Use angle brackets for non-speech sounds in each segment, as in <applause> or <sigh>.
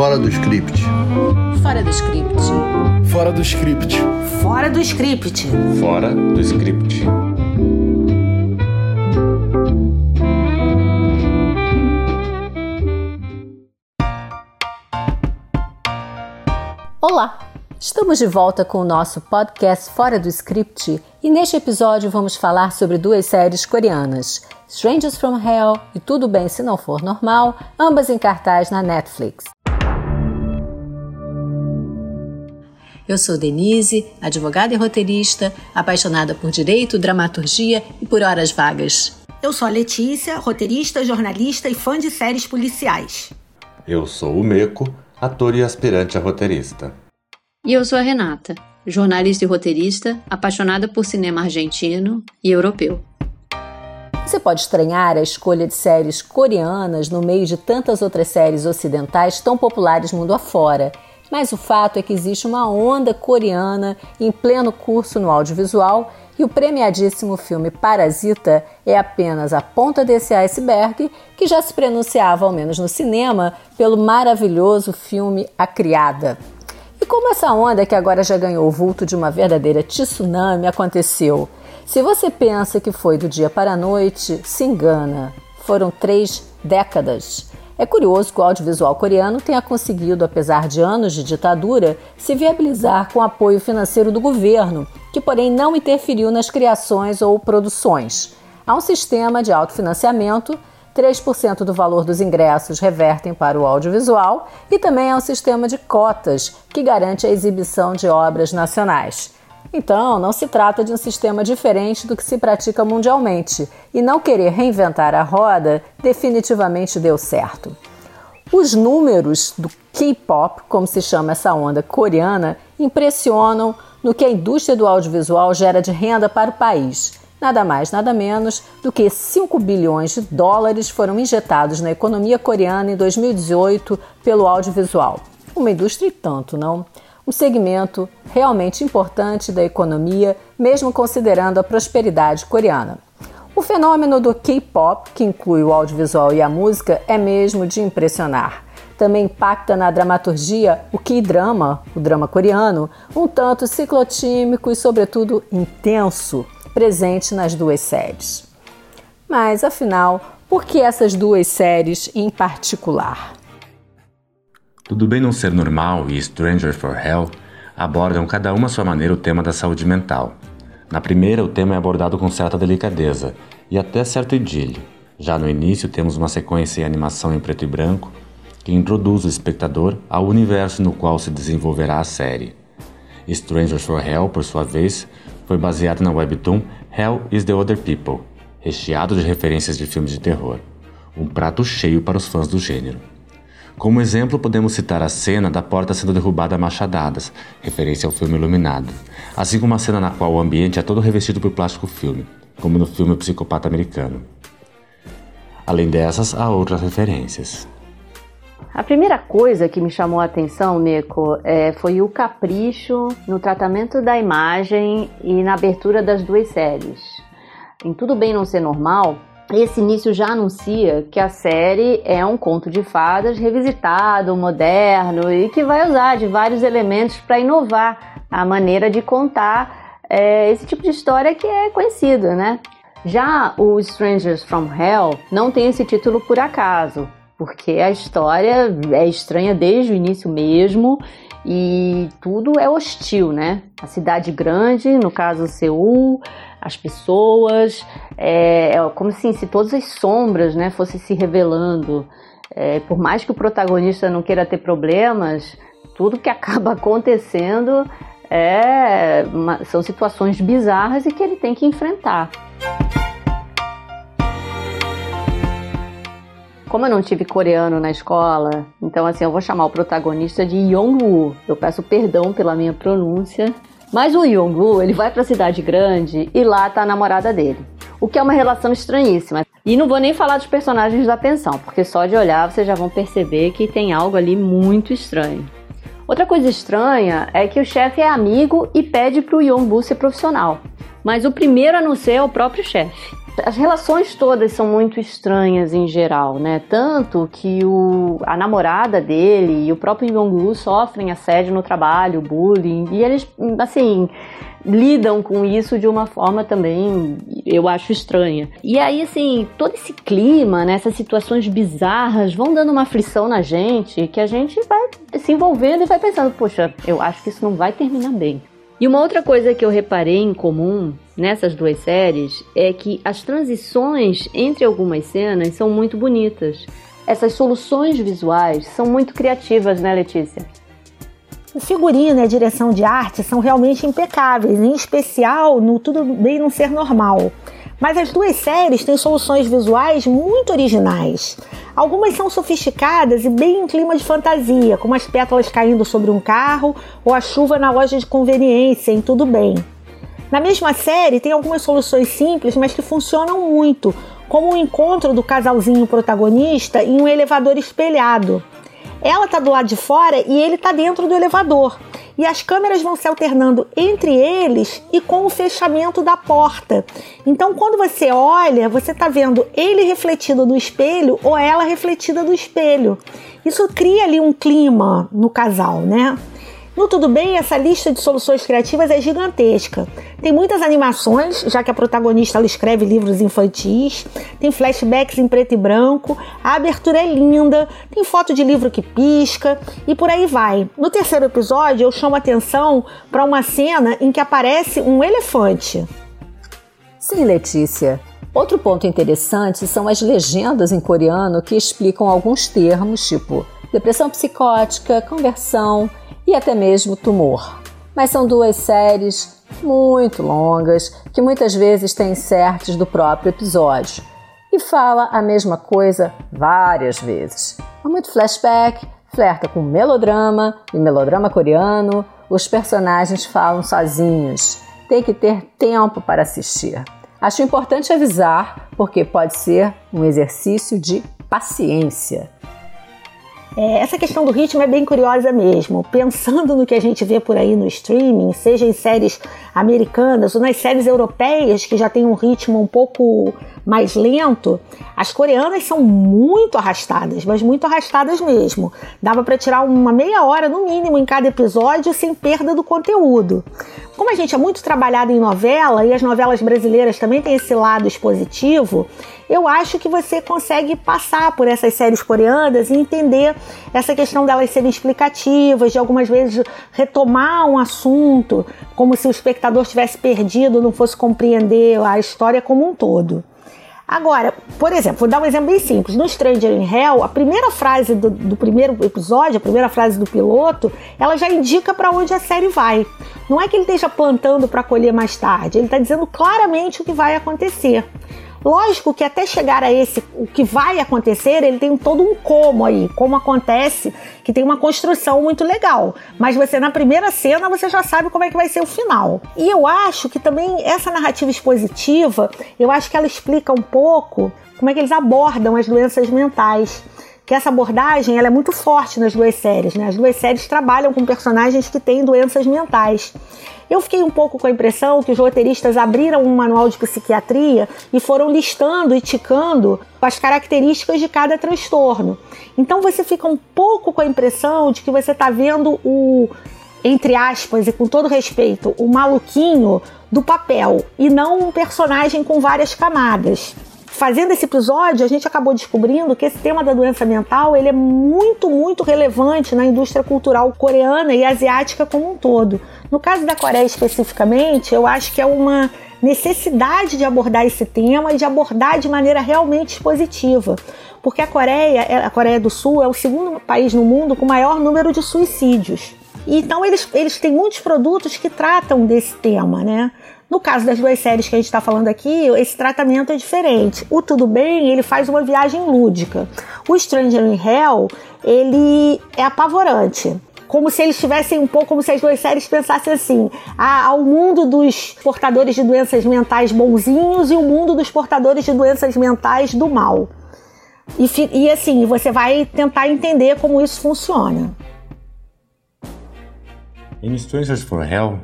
Fora do script. Fora do script. Fora do script. Fora do script. Fora do script. Olá! Estamos de volta com o nosso podcast Fora do Script e neste episódio vamos falar sobre duas séries coreanas, Strangers from Hell e Tudo Bem Se Não For Normal, ambas em cartaz na Netflix. Eu sou Denise, advogada e roteirista, apaixonada por direito, dramaturgia e por horas vagas. Eu sou a Letícia, roteirista, jornalista e fã de séries policiais. Eu sou o Meco, ator e aspirante a roteirista. E eu sou a Renata, jornalista e roteirista, apaixonada por cinema argentino e europeu. Você pode estranhar a escolha de séries coreanas no meio de tantas outras séries ocidentais tão populares mundo afora. Mas o fato é que existe uma onda coreana em pleno curso no audiovisual e o premiadíssimo filme Parasita é apenas a ponta desse iceberg que já se pronunciava, ao menos no cinema, pelo maravilhoso filme A Criada. E como essa onda que agora já ganhou o vulto de uma verdadeira tsunami aconteceu? Se você pensa que foi do dia para a noite, se engana. Foram três décadas. É curioso que o audiovisual coreano tenha conseguido, apesar de anos de ditadura, se viabilizar com apoio financeiro do governo, que porém não interferiu nas criações ou produções. Há um sistema de autofinanciamento 3% do valor dos ingressos revertem para o audiovisual e também há um sistema de cotas que garante a exibição de obras nacionais. Então, não se trata de um sistema diferente do que se pratica mundialmente, e não querer reinventar a roda definitivamente deu certo. Os números do K-pop, como se chama essa onda coreana, impressionam no que a indústria do audiovisual gera de renda para o país nada mais, nada menos do que 5 bilhões de dólares foram injetados na economia coreana em 2018 pelo audiovisual. Uma indústria e tanto, não? Um segmento realmente importante da economia, mesmo considerando a prosperidade coreana. O fenômeno do K-pop, que inclui o audiovisual e a música, é mesmo de impressionar. Também impacta na dramaturgia o K-drama, o drama coreano, um tanto ciclotímico e, sobretudo, intenso presente nas duas séries. Mas afinal, por que essas duas séries em particular? Tudo Bem Não Ser Normal e Stranger for Hell abordam cada uma à sua maneira o tema da saúde mental. Na primeira, o tema é abordado com certa delicadeza e até certo idílio. Já no início, temos uma sequência em animação em preto e branco que introduz o espectador ao universo no qual se desenvolverá a série. Stranger for Hell, por sua vez, foi baseado na webtoon Hell is the Other People, recheado de referências de filmes de terror. Um prato cheio para os fãs do gênero. Como exemplo, podemos citar a cena da porta sendo derrubada a machadadas, referência ao filme Iluminado, assim como a cena na qual o ambiente é todo revestido por plástico filme, como no filme Psicopata Americano. Além dessas, há outras referências. A primeira coisa que me chamou a atenção, Meco, é, foi o capricho no tratamento da imagem e na abertura das duas séries. Em Tudo Bem Não Ser Normal, esse início já anuncia que a série é um conto de fadas revisitado, moderno e que vai usar de vários elementos para inovar a maneira de contar é, esse tipo de história que é conhecido, né? Já o Strangers from Hell não tem esse título por acaso porque a história é estranha desde o início mesmo e tudo é hostil, né? A cidade grande, no caso Seul, as pessoas, é, é como assim, se todas as sombras, né, fossem se revelando. É, por mais que o protagonista não queira ter problemas, tudo que <laughs> acaba acontecendo é, uma, são situações bizarras e que ele tem que enfrentar. Como eu não tive coreano na escola, então assim, eu vou chamar o protagonista de Yong-woo. Eu peço perdão pela minha pronúncia. Mas o Yong-woo, ele vai para a cidade grande e lá tá a namorada dele. O que é uma relação estranhíssima. E não vou nem falar dos personagens da pensão, porque só de olhar vocês já vão perceber que tem algo ali muito estranho. Outra coisa estranha é que o chefe é amigo e pede para o Yong-woo ser profissional. Mas o primeiro a não ser é o próprio chefe. As relações todas são muito estranhas em geral, né? Tanto que o, a namorada dele e o próprio Yong-woo sofrem assédio no trabalho, bullying, e eles, assim, lidam com isso de uma forma também, eu acho estranha. E aí, assim, todo esse clima, né, essas situações bizarras vão dando uma aflição na gente que a gente vai se envolvendo e vai pensando, poxa, eu acho que isso não vai terminar bem. E uma outra coisa que eu reparei em comum nessas duas séries é que as transições entre algumas cenas são muito bonitas. Essas soluções visuais são muito criativas, né, Letícia? O figurino e a direção de arte são realmente impecáveis, em especial no Tudo Bem Não Ser Normal. Mas as duas séries têm soluções visuais muito originais. Algumas são sofisticadas e bem em clima de fantasia, como as pétalas caindo sobre um carro ou a chuva na loja de conveniência em Tudo Bem. Na mesma série, tem algumas soluções simples, mas que funcionam muito, como o encontro do casalzinho protagonista em um elevador espelhado. Ela está do lado de fora e ele está dentro do elevador e as câmeras vão se alternando entre eles e com o fechamento da porta. Então, quando você olha, você está vendo ele refletido no espelho ou ela refletida no espelho. Isso cria ali um clima no casal, né? No Tudo Bem, essa lista de soluções criativas é gigantesca. Tem muitas animações, já que a protagonista ela escreve livros infantis, tem flashbacks em preto e branco, a abertura é linda, tem foto de livro que pisca e por aí vai. No terceiro episódio, eu chamo atenção para uma cena em que aparece um elefante. Sim, Letícia. Outro ponto interessante são as legendas em coreano que explicam alguns termos, tipo depressão psicótica, conversão, e até mesmo tumor. Mas são duas séries muito longas que muitas vezes têm inserts do próprio episódio e fala a mesma coisa várias vezes. Há muito flashback, flerta com melodrama e melodrama coreano, os personagens falam sozinhos. Tem que ter tempo para assistir. Acho importante avisar, porque pode ser um exercício de paciência. É, essa questão do ritmo é bem curiosa mesmo. Pensando no que a gente vê por aí no streaming, seja em séries americanas ou nas séries europeias, que já tem um ritmo um pouco mais lento, as coreanas são muito arrastadas, mas muito arrastadas mesmo. Dava para tirar uma meia hora no mínimo em cada episódio sem perda do conteúdo. Como a gente é muito trabalhado em novela e as novelas brasileiras também têm esse lado expositivo, eu acho que você consegue passar por essas séries coreanas e entender essa questão delas serem explicativas, de algumas vezes retomar um assunto, como se o espectador tivesse perdido, não fosse compreender a história como um todo. Agora, por exemplo, vou dar um exemplo bem simples. No Stranger in Hell, a primeira frase do, do primeiro episódio, a primeira frase do piloto, ela já indica para onde a série vai. Não é que ele esteja plantando para colher mais tarde, ele está dizendo claramente o que vai acontecer. Lógico que até chegar a esse, o que vai acontecer, ele tem todo um como aí, como acontece, que tem uma construção muito legal. Mas você, na primeira cena, você já sabe como é que vai ser o final. E eu acho que também essa narrativa expositiva, eu acho que ela explica um pouco como é que eles abordam as doenças mentais que essa abordagem ela é muito forte nas duas séries. Né? As duas séries trabalham com personagens que têm doenças mentais. Eu fiquei um pouco com a impressão que os roteiristas abriram um manual de psiquiatria e foram listando e ticando as características de cada transtorno. Então você fica um pouco com a impressão de que você está vendo o, entre aspas, e com todo respeito, o maluquinho do papel e não um personagem com várias camadas fazendo esse episódio, a gente acabou descobrindo que esse tema da doença mental ele é muito, muito relevante na indústria cultural coreana e asiática como um todo. No caso da Coreia especificamente, eu acho que é uma necessidade de abordar esse tema e de abordar de maneira realmente positiva. Porque a Coreia, a Coreia do Sul é o segundo país no mundo com maior número de suicídios. Então eles, eles têm muitos produtos que tratam desse tema, né? No caso das duas séries que a gente está falando aqui, esse tratamento é diferente. O Tudo Bem, ele faz uma viagem lúdica. O Stranger in Hell, ele é apavorante como se eles tivessem um pouco, como se as duas séries pensassem assim: há, o mundo dos portadores de doenças mentais bonzinhos e o mundo dos portadores de doenças mentais do mal. E, e assim, você vai tentar entender como isso funciona. Em Strangers for Hell,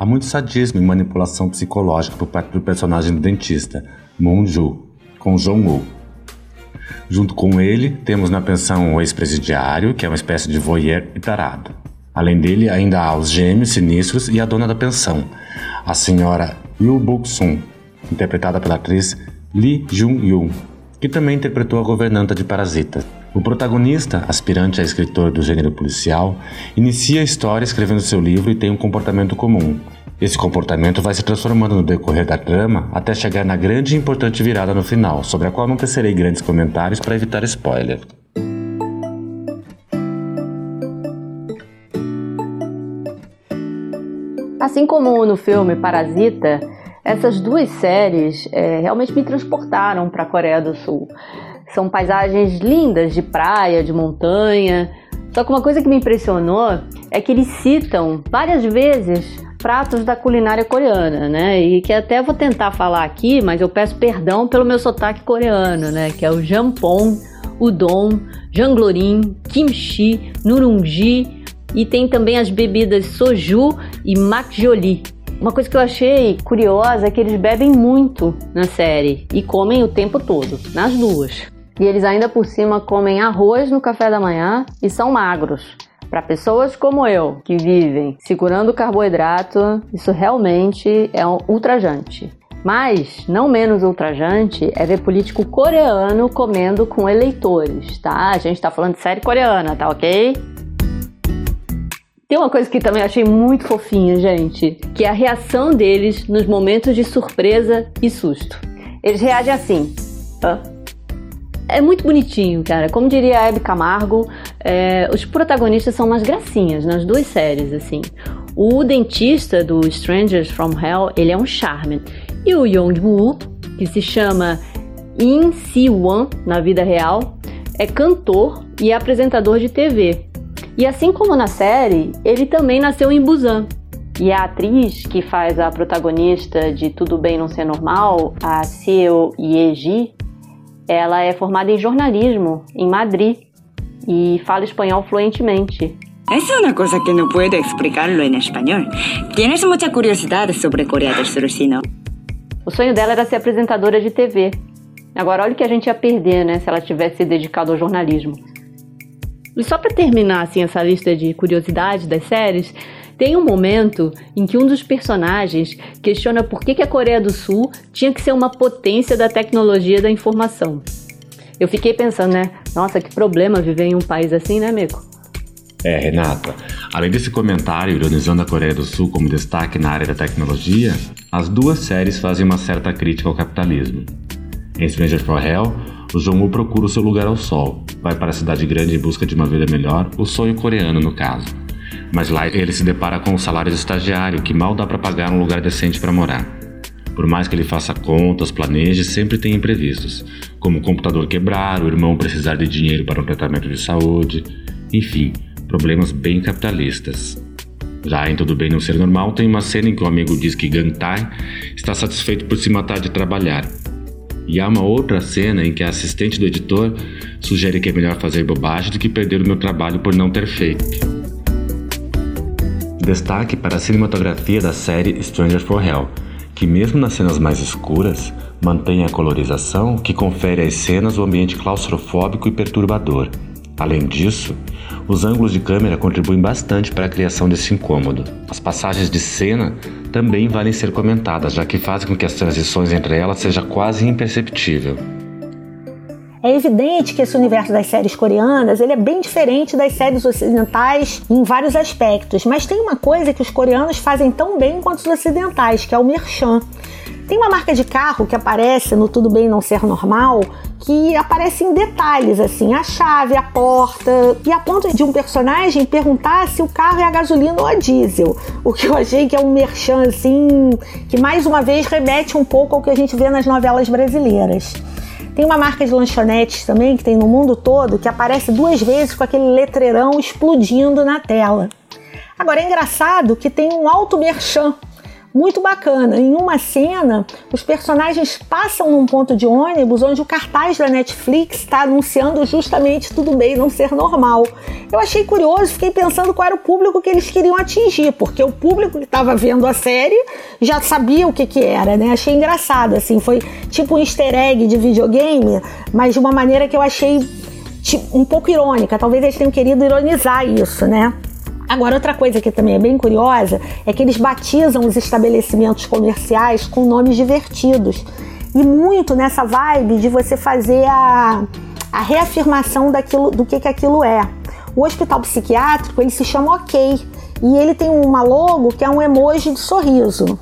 Há muito sadismo e manipulação psicológica por parte do personagem do dentista, Moonju, com Jong-woo. Junto com ele, temos na pensão o ex-presidiário, que é uma espécie de voyeur e tarado. Além dele, ainda há os gêmeos sinistros e a dona da pensão, a senhora Yoo Buk-sun, interpretada pela atriz Lee Jung-yoon, que também interpretou a governanta de Parasita. O protagonista, aspirante a escritor do gênero policial, inicia a história escrevendo seu livro e tem um comportamento comum. Esse comportamento vai se transformando no decorrer da trama até chegar na grande e importante virada no final, sobre a qual não tecerei grandes comentários para evitar spoiler. Assim como no filme Parasita, essas duas séries é, realmente me transportaram para a Coreia do Sul. São paisagens lindas de praia, de montanha. Só que uma coisa que me impressionou é que eles citam várias vezes pratos da culinária coreana, né? E que até vou tentar falar aqui, mas eu peço perdão pelo meu sotaque coreano, né? Que é o jampong, udon, janglorin, kimchi, nurungji, e tem também as bebidas soju e makjoli. Uma coisa que eu achei curiosa é que eles bebem muito na série e comem o tempo todo, nas duas. E eles ainda por cima comem arroz no café da manhã e são magros. Para pessoas como eu, que vivem segurando carboidrato, isso realmente é um ultrajante. Mas, não menos ultrajante, é ver político coreano comendo com eleitores, tá? A gente tá falando de série coreana, tá ok? Tem uma coisa que também achei muito fofinha, gente, que é a reação deles nos momentos de surpresa e susto. Eles reagem assim. Hã? É muito bonitinho, cara. Como diria a Hebe Camargo, é, os protagonistas são umas gracinhas nas duas séries, assim. O dentista do Strangers from Hell, ele é um charme. E o Yong-woo, que se chama In Si-won na vida real, é cantor e apresentador de TV. E assim como na série, ele também nasceu em Busan. E a atriz que faz a protagonista de Tudo Bem Não Ser Normal, a Seo Yeji, ela é formada em jornalismo em Madrid e fala espanhol fluentemente. Es una cosa que no puedo explicarlo en español. Tienes mucha curiosidad sobre Corea del Sur, ¿no? O sonho dela era ser apresentadora de TV. Agora, olha o que a gente ia perder, né, se ela tivesse se dedicado ao jornalismo. E só para terminar assim essa lista de curiosidades das séries, tem um momento em que um dos personagens questiona por que, que a Coreia do Sul tinha que ser uma potência da tecnologia da informação. Eu fiquei pensando, né? Nossa, que problema viver em um país assim, né, Mico? É, Renata. Além desse comentário ironizando a Coreia do Sul como destaque na área da tecnologia, as duas séries fazem uma certa crítica ao capitalismo. Em Stranger for Hell, o Jong-woo procura o seu lugar ao sol, vai para a cidade grande em busca de uma vida melhor, o sonho coreano no caso. Mas lá ele se depara com o salário de estagiário, que mal dá para pagar um lugar decente para morar. Por mais que ele faça contas, planeje, sempre tem imprevistos, como o computador quebrar, o irmão precisar de dinheiro para um tratamento de saúde, enfim, problemas bem capitalistas. Já em Tudo Bem Não Ser Normal, tem uma cena em que o amigo diz que Gantai está satisfeito por se matar de trabalhar, e há uma outra cena em que a assistente do editor sugere que é melhor fazer bobagem do que perder o meu trabalho por não ter feito. Destaque para a cinematografia da série Stranger for Hell, que mesmo nas cenas mais escuras, mantém a colorização que confere às cenas o ambiente claustrofóbico e perturbador. Além disso, os ângulos de câmera contribuem bastante para a criação desse incômodo. As passagens de cena também valem ser comentadas, já que fazem com que as transições entre elas seja quase imperceptível. É evidente que esse universo das séries coreanas ele é bem diferente das séries ocidentais em vários aspectos, mas tem uma coisa que os coreanos fazem tão bem quanto os ocidentais, que é o merchan. Tem uma marca de carro que aparece no Tudo Bem Não Ser Normal, que aparece em detalhes, assim, a chave, a porta, e a ponto de um personagem perguntar se o carro é a gasolina ou a diesel. O que eu achei que é um merchan, assim, que mais uma vez remete um pouco ao que a gente vê nas novelas brasileiras. Tem uma marca de lanchonetes também que tem no mundo todo que aparece duas vezes com aquele letreirão explodindo na tela. Agora é engraçado que tem um alto merchan muito bacana. Em uma cena, os personagens passam num ponto de ônibus onde o cartaz da Netflix está anunciando justamente tudo bem não ser normal. Eu achei curioso, fiquei pensando qual era o público que eles queriam atingir, porque o público que estava vendo a série já sabia o que, que era, né? Achei engraçado, assim, foi tipo um easter egg de videogame, mas de uma maneira que eu achei tipo, um pouco irônica. Talvez eles tenham querido ironizar isso, né? Agora, outra coisa que também é bem curiosa é que eles batizam os estabelecimentos comerciais com nomes divertidos. E muito nessa vibe de você fazer a, a reafirmação daquilo, do que, que aquilo é. O hospital psiquiátrico ele se chama OK e ele tem uma logo que é um emoji de sorriso.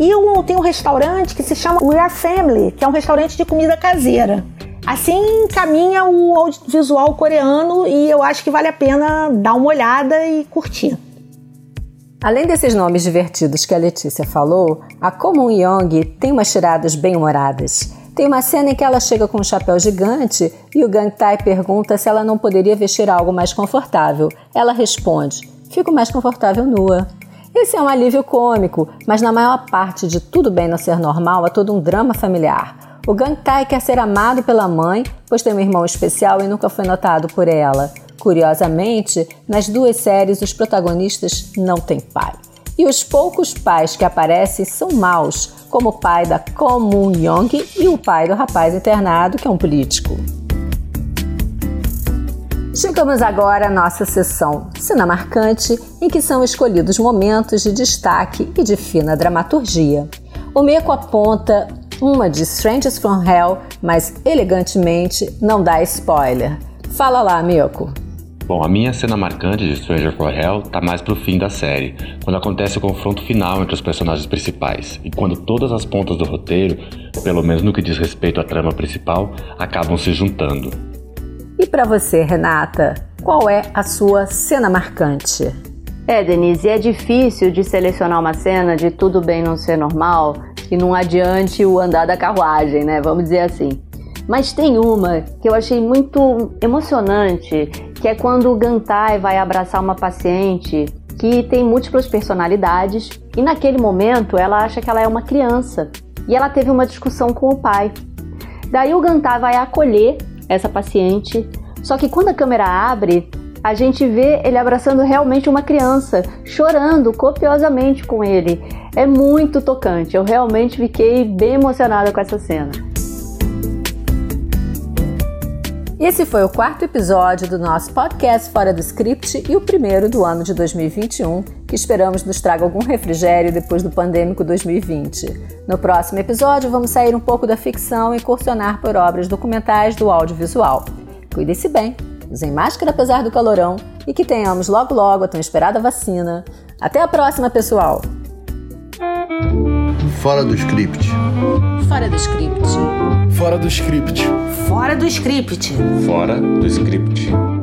E um, tem um restaurante que se chama We Are Family, que é um restaurante de comida caseira. Assim caminha o audiovisual coreano e eu acho que vale a pena dar uma olhada e curtir. Além desses nomes divertidos que a Letícia falou, a Komun Young tem umas tiradas bem-humoradas. Tem uma cena em que ela chega com um chapéu gigante e o Gang Tai pergunta se ela não poderia vestir algo mais confortável. Ela responde: Fico mais confortável nua. Esse é um alívio cômico, mas na maior parte de Tudo Bem Não Ser Normal é todo um drama familiar. O Gangtai quer ser amado pela mãe, pois tem um irmão especial e nunca foi notado por ela. Curiosamente, nas duas séries os protagonistas não têm pai. E os poucos pais que aparecem são maus, como o pai da Komun Young e o pai do rapaz internado, que é um político. Chegamos agora à nossa sessão Cena Marcante, em que são escolhidos momentos de destaque e de fina dramaturgia. O Meco aponta uma de Strangers from Hell, mas elegantemente não dá spoiler. Fala lá, Mico. Bom, a minha cena marcante de Stranger from Hell tá mais pro fim da série, quando acontece o confronto final entre os personagens principais e quando todas as pontas do roteiro, pelo menos no que diz respeito à trama principal, acabam se juntando. E para você, Renata, qual é a sua cena marcante? É, Denise, é difícil de selecionar uma cena de tudo bem não ser normal que não adiante o andar da carruagem, né? Vamos dizer assim. Mas tem uma que eu achei muito emocionante, que é quando o Gantai vai abraçar uma paciente que tem múltiplas personalidades e naquele momento ela acha que ela é uma criança e ela teve uma discussão com o pai. Daí o Gantai vai acolher essa paciente, só que quando a câmera abre, a gente vê ele abraçando realmente uma criança, chorando copiosamente com ele. É muito tocante, eu realmente fiquei bem emocionada com essa cena. Esse foi o quarto episódio do nosso podcast Fora do Script e o primeiro do ano de 2021, que esperamos nos traga algum refrigério depois do pandêmico 2020. No próximo episódio, vamos sair um pouco da ficção e incursionar por obras documentais do audiovisual. Cuide-se bem, usem máscara apesar do calorão e que tenhamos logo logo a tão esperada vacina. Até a próxima, pessoal! Fora do script. Fora do script. Fora do script. Fora do script. Fora do script.